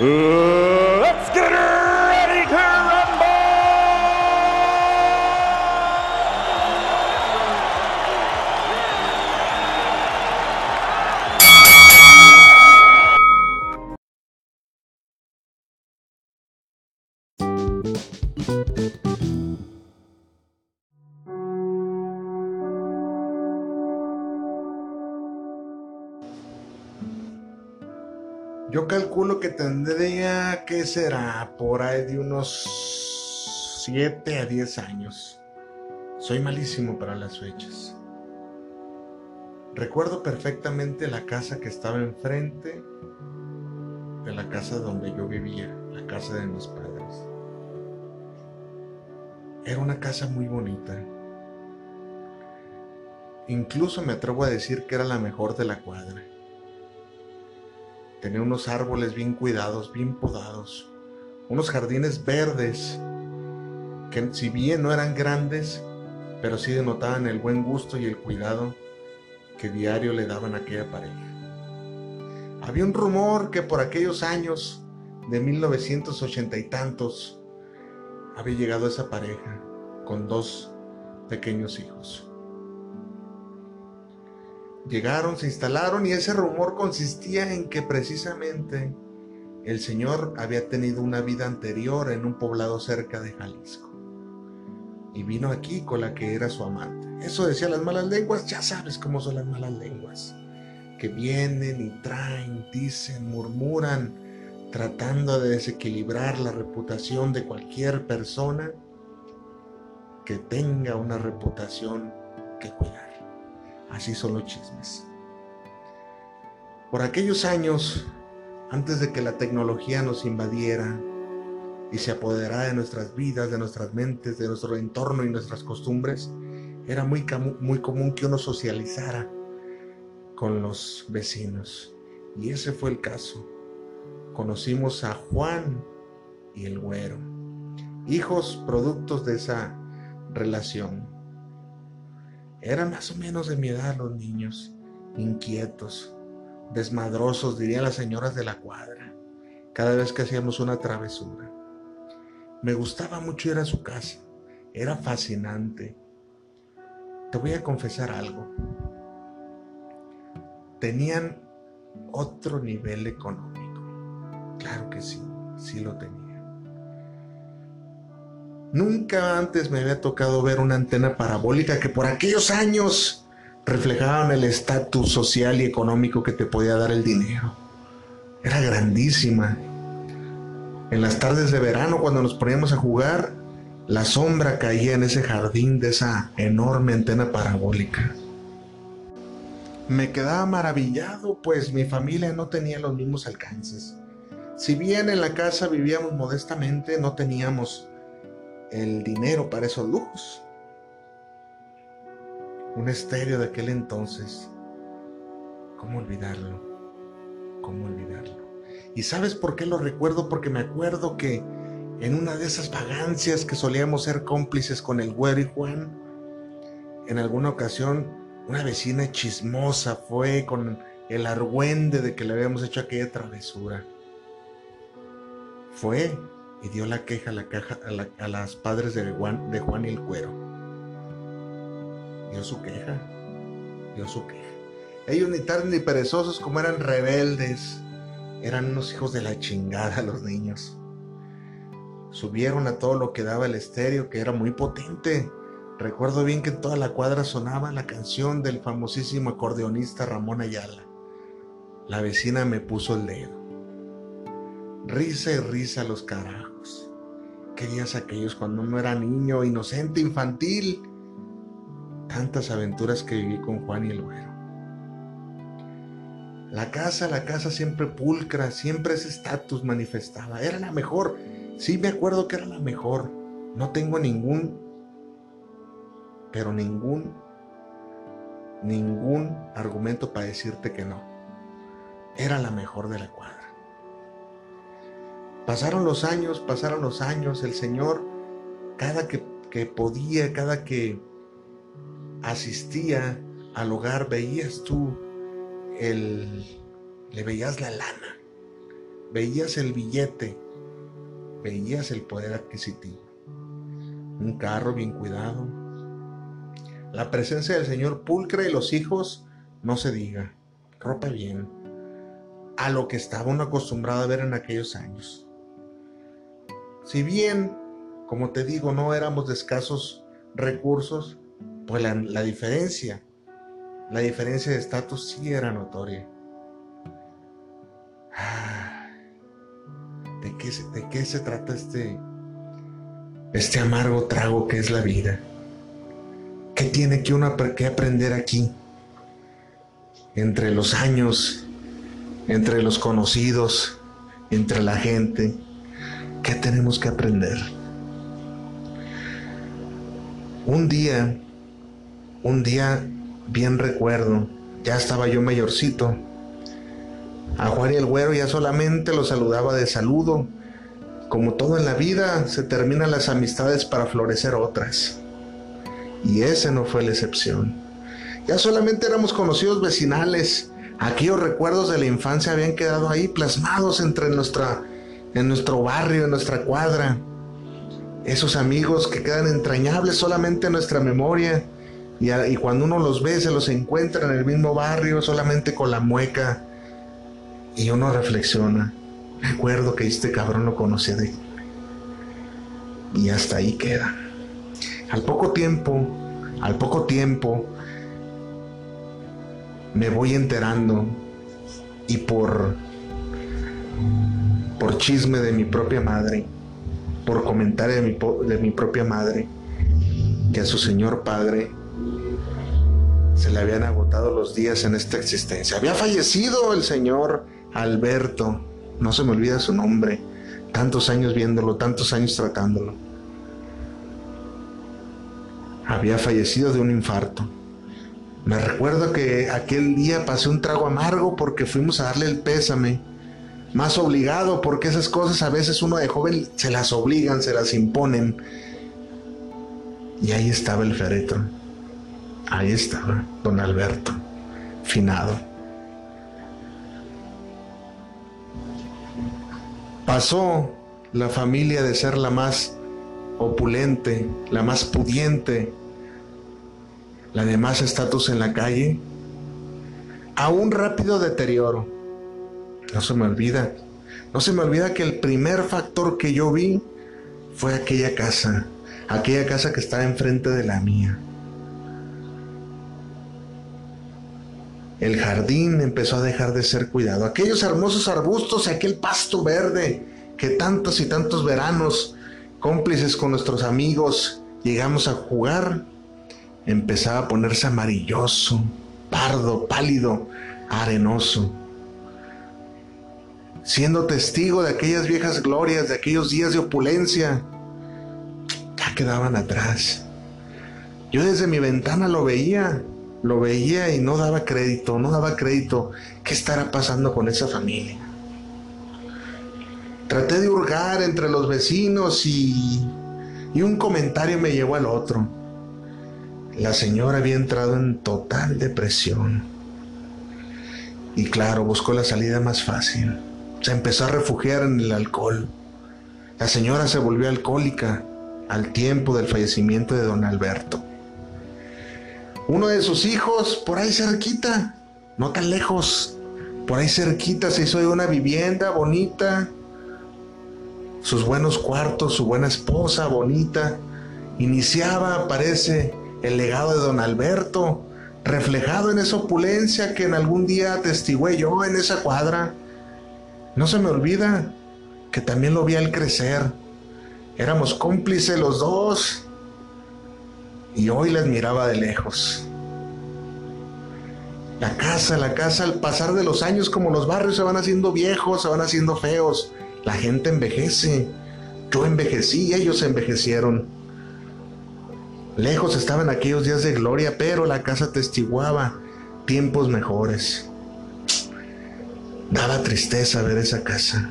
let's get ready Yo calculo que tendría que será por ahí de unos 7 a 10 años. Soy malísimo para las fechas. Recuerdo perfectamente la casa que estaba enfrente de la casa donde yo vivía, la casa de mis padres. Era una casa muy bonita. Incluso me atrevo a decir que era la mejor de la cuadra. Tenía unos árboles bien cuidados, bien podados, unos jardines verdes que si bien no eran grandes, pero sí denotaban el buen gusto y el cuidado que diario le daban a aquella pareja. Había un rumor que por aquellos años de 1980 y tantos había llegado esa pareja con dos pequeños hijos. Llegaron, se instalaron y ese rumor consistía en que precisamente el señor había tenido una vida anterior en un poblado cerca de Jalisco. Y vino aquí con la que era su amante. Eso decía las malas lenguas, ya sabes cómo son las malas lenguas. Que vienen y traen, dicen, murmuran, tratando de desequilibrar la reputación de cualquier persona que tenga una reputación que cuidar. Así son los chismes. Por aquellos años, antes de que la tecnología nos invadiera y se apoderara de nuestras vidas, de nuestras mentes, de nuestro entorno y nuestras costumbres, era muy, muy común que uno socializara con los vecinos. Y ese fue el caso. Conocimos a Juan y el güero, hijos productos de esa relación. Eran más o menos de mi edad los niños, inquietos, desmadrosos, dirían las señoras de la cuadra, cada vez que hacíamos una travesura. Me gustaba mucho ir a su casa, era fascinante. Te voy a confesar algo. Tenían otro nivel económico. Claro que sí, sí lo tenían. Nunca antes me había tocado ver una antena parabólica que por aquellos años reflejaban el estatus social y económico que te podía dar el dinero. Era grandísima. En las tardes de verano, cuando nos poníamos a jugar, la sombra caía en ese jardín de esa enorme antena parabólica. Me quedaba maravillado, pues mi familia no tenía los mismos alcances. Si bien en la casa vivíamos modestamente, no teníamos el dinero para esos lujos. Un estéreo de aquel entonces. ¿Cómo olvidarlo? ¿Cómo olvidarlo? ¿Y sabes por qué lo recuerdo? Porque me acuerdo que en una de esas vagancias que solíamos ser cómplices con el güero y Juan, en alguna ocasión una vecina chismosa fue con el argüende de que le habíamos hecho aquella travesura. Fue y dio la queja a, la caja, a, las padres de Juan, de Juan y el Cuero. Dio su queja, dio su queja. Ellos ni tan ni perezosos como eran rebeldes, eran unos hijos de la chingada los niños. Subieron a todo lo que daba el estéreo, que era muy potente. Recuerdo bien que en toda la cuadra sonaba la canción del famosísimo acordeonista Ramón Ayala. La vecina me puso el dedo. Risa y risa los carajos qué días aquellos cuando uno era niño, inocente, infantil. Tantas aventuras que viví con Juan y el güero. La casa, la casa siempre pulcra, siempre ese estatus manifestaba. Era la mejor. Sí me acuerdo que era la mejor. No tengo ningún, pero ningún, ningún argumento para decirte que no. Era la mejor de la cuadra. Pasaron los años, pasaron los años. El Señor, cada que, que podía, cada que asistía al hogar, veías tú el, le veías la lana, veías el billete, veías el poder adquisitivo. Un carro bien cuidado. La presencia del Señor pulcra y los hijos, no se diga, ropa bien, a lo que estaba uno acostumbrado a ver en aquellos años. Si bien, como te digo, no éramos de escasos recursos, pues la, diferencia la diferencia de estatus sí era notoria. Ah, ¿De qué, ¿De qué se trata este, este amargo trago que es la vida? ¿Qué tiene que uno que aprender aquí? Entre los años, entre los conocidos, entre la gente, ¿qué tenemos que aprender? Un día, un día bien recuerdo, ya estaba yo mayorcito. A Juan y el güero ya solamente lo saludaba de saludo. Como todo en la vida, se terminan las amistades para florecer otras. Y ese no fue la excepción. Ya solamente éramos conocidos vecinales. Aquellos recuerdos de la infancia habían quedado ahí plasmados entre nuestra, en nuestro barrio, en nuestra cuadra. Esos amigos que quedan entrañables solamente en nuestra memoria y, cuando uno los ve, se los encuentra en el mismo barrio, solamente con la mueca. Y uno reflexiona. Recuerdo que este cabrón lo conocía de. Y hasta ahí queda. Al poco tiempo, al poco tiempo, me voy enterando y por por chisme de mi propia madre, por comentario de mi, de mi propia madre, que a su señor padre se le habían agotado los días en esta existencia. Había fallecido el señor Alberto, no se me olvida su nombre, tantos años viéndolo, tantos años tratándolo. Había fallecido de un infarto. Me recuerdo que aquel día pasé un trago amargo porque fuimos a darle el pésame. Más obligado porque esas cosas a veces uno de joven se las obligan, se las imponen. Y ahí estaba el féretro Ahí estaba don Alberto, finado. Pasó la familia de ser la más opulente, la más pudiente, la de más estatus en la calle, a un rápido deterioro. No se me olvida, no se me olvida que el primer factor que yo vi fue aquella casa, aquella casa que estaba enfrente de la mía. El jardín empezó a dejar de ser cuidado. Aquellos hermosos arbustos y aquel pasto verde que tantos y tantos veranos, cómplices con nuestros amigos, llegamos a jugar, empezaba a ponerse amarilloso, pardo, pálido, arenoso. Siendo testigo de aquellas viejas glorias, de aquellos días de opulencia, ya quedaban atrás. Yo desde mi ventana lo veía lo veía y no daba crédito, no daba crédito. ¿Qué estará pasando con esa familia? Traté de hurgar entre los vecinos y, y un comentario me llevó al otro. La señora había entrado en total depresión. Y claro, buscó la salida más fácil. Se empezó a refugiar en el alcohol. La señora se volvió alcohólica al tiempo del fallecimiento de don Alberto uno de sus hijos por ahí cerquita, no tan lejos, por ahí cerquita se hizo una vivienda bonita, sus buenos cuartos, su buena esposa bonita. Iniciaba, parece, el legado de don Alberto, reflejado en esa opulencia que en algún día atestigué yo en esa cuadra. No se me olvida que también lo vi al crecer. Éramos cómplices los dos y hoy la admiraba de lejos. La casa, la casa, al pasar de los años, como los barrios se van haciendo viejos, se van haciendo feos, la gente envejece. Yo envejecí, ellos envejecieron. Lejos estaban aquellos días de gloria, pero la casa testiguaba tiempos mejores. Daba tristeza ver esa casa,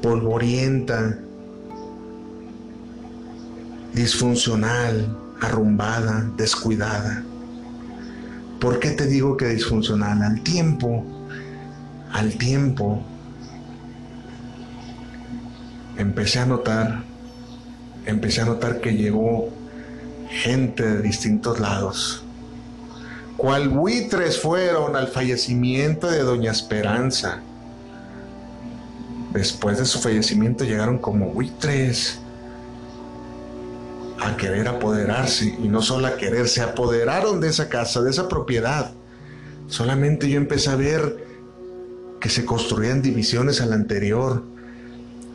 polvorienta, disfuncional, arrumbada, descuidada. ¿Por qué te digo que disfuncional? Al tiempo, al tiempo, empecé a notar, empecé a notar que llegó gente de distintos lados. Cual buitres fueron al fallecimiento de Doña Esperanza. Después de su fallecimiento llegaron como buitres a querer apoderarse y no solo a querer, se apoderaron de esa casa, de esa propiedad. Solamente yo empecé a ver que se construían divisiones al anterior,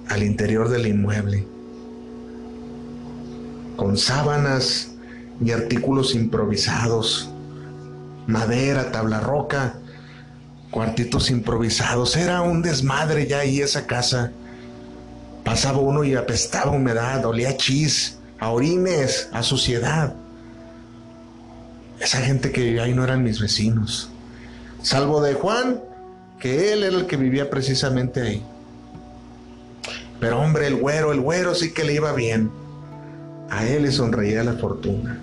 al interior del inmueble, con sábanas y artículos improvisados, madera, tabla roca, cuartitos improvisados. Era un desmadre ya ahí esa casa. Pasaba uno y apestaba humedad, olía chis a orines, a suciedad. Esa gente que ahí no eran mis vecinos. Salvo de Juan, que él era el que vivía precisamente ahí. Pero hombre, el güero, el güero sí que le iba bien. A él le sonreía la fortuna.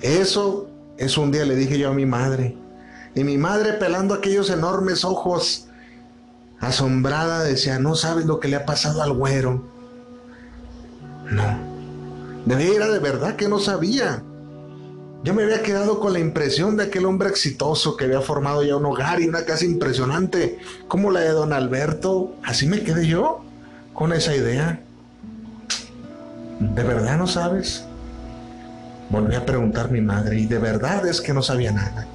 Eso, eso un día le dije yo a mi madre. Y mi madre pelando aquellos enormes ojos, asombrada, decía, no sabes lo que le ha pasado al güero. No. De veras, de verdad que no sabía. Yo me había quedado con la impresión de aquel hombre exitoso que había formado ya un hogar y una casa impresionante, como la de don Alberto. Así me quedé yo con esa idea. ¿De verdad no sabes? Volví a preguntar a mi madre y de verdad es que no sabía nada.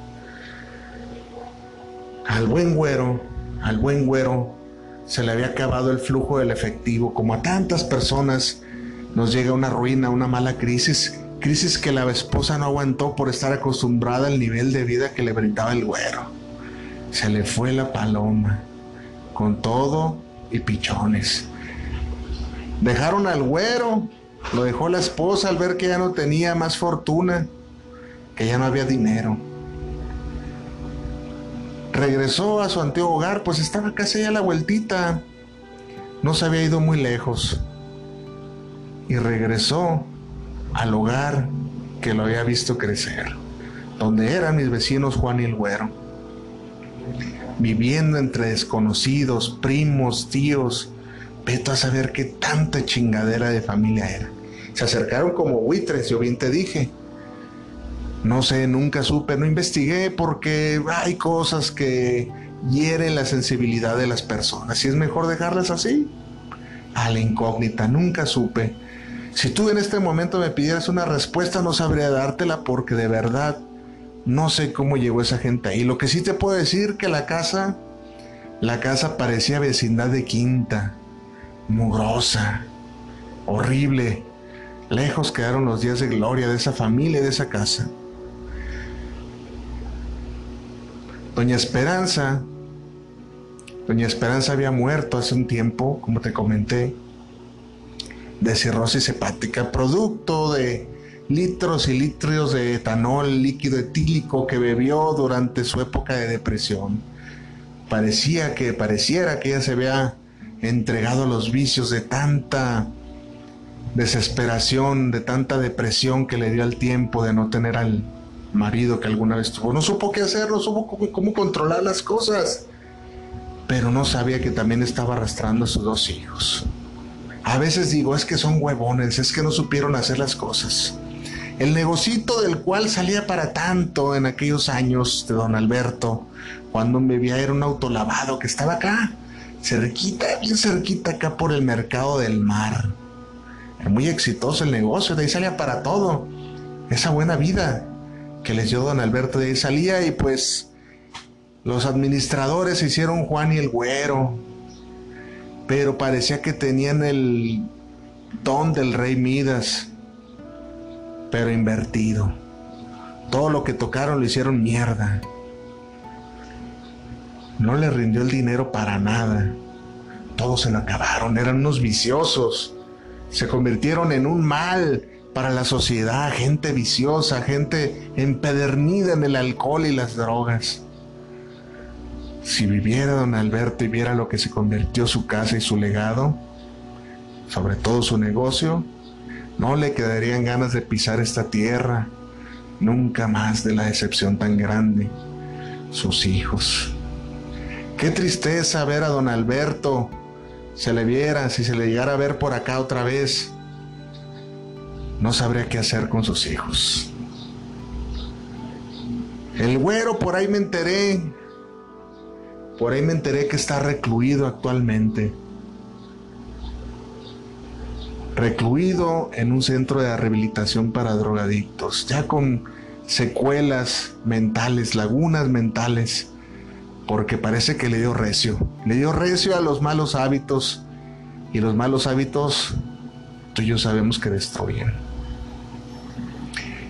Al buen güero, al buen güero, se le había acabado el flujo del efectivo, como a tantas personas nos llega una ruina, una mala crisis, crisis que la esposa no aguantó por estar acostumbrada al nivel de vida que le brindaba el güero. Se le fue la paloma, con todo y pichones. Dejaron al güero, lo dejó la esposa al ver que ya no tenía más fortuna, que ya no había dinero. Regresó a su antiguo hogar, pues estaba casi a la vueltita. No se había ido muy lejos y regresó al hogar que lo había visto crecer, donde eran mis vecinos Juan y el Güero, viviendo entre desconocidos, primos, tíos, veto a saber qué tanta chingadera de familia era. Se acercaron como buitres, yo bien te dije. No sé, nunca supe, no investigué porque hay cosas que hieren la sensibilidad de las personas y es mejor dejarlas así. A la incógnita, nunca supe si tú en este momento me pidieras una respuesta, no sabría dártela porque de verdad no sé cómo llegó esa gente ahí. Lo que sí te puedo decir que la casa, la casa parecía vecindad de quinta, mugrosa, horrible. Lejos quedaron los días de gloria de esa familia, de esa casa. Doña Esperanza, Doña Esperanza había muerto hace un tiempo, como te comenté de cirrosis hepática, producto de litros y litros de etanol líquido etílico que bebió durante su época de depresión. Parecía que, pareciera que ella se había entregado a los vicios de tanta desesperación, de tanta depresión que le dio al tiempo de no tener al marido que alguna vez tuvo. No supo qué hacer, no supo cómo, controlar las cosas, pero no sabía que también estaba arrastrando a sus dos hijos. A veces digo, es que son huevones, es que no supieron hacer las cosas. El negocito del cual salía para tanto en aquellos años de don Alberto, cuando me veía era un autolavado que estaba acá, cerquita, bien cerquita acá por el mercado del mar. Muy exitoso el negocio, de ahí salía para todo. Esa buena vida que les dio don Alberto, de ahí salía y pues los administradores hicieron Juan y el Güero, pero parecía que tenían el don del rey Midas, pero invertido. Todo lo que tocaron lo hicieron mierda. No le rindió el dinero para nada. Todos se lo acabaron, eran unos viciosos. Se convirtieron en un mal para la sociedad, gente viciosa, gente empedernida en el alcohol y las drogas. Si viviera don Alberto y viera lo que se convirtió su casa y su legado, sobre todo su negocio, no le quedarían ganas de pisar esta tierra, nunca más de la decepción tan grande, sus hijos. Qué tristeza ver a don Alberto, se le viera, si se le llegara a ver por acá otra vez, no sabría qué hacer con sus hijos. El güero, por ahí me enteré, por ahí me enteré que está recluido actualmente. Recluido en un centro de rehabilitación para drogadictos, ya con secuelas mentales, lagunas mentales, porque parece que le dio recio, le dio recio a los malos hábitos y los malos hábitos tú y yo sabemos que destruyen.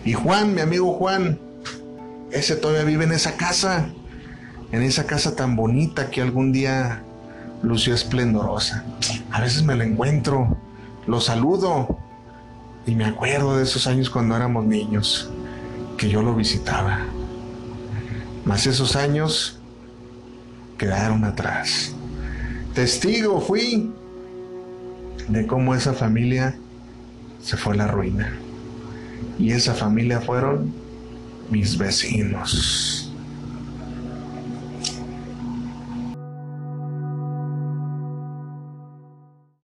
Y Juan, mi amigo Juan, ese todavía vive en esa casa, en esa casa tan bonita que algún día lució esplendorosa. A veces me lo encuentro lo saludo y me acuerdo de esos años cuando éramos niños, que yo lo visitaba. Mas esos años quedaron atrás. Testigo fui de cómo esa familia se fue a la ruina. Y esa familia fueron mis vecinos.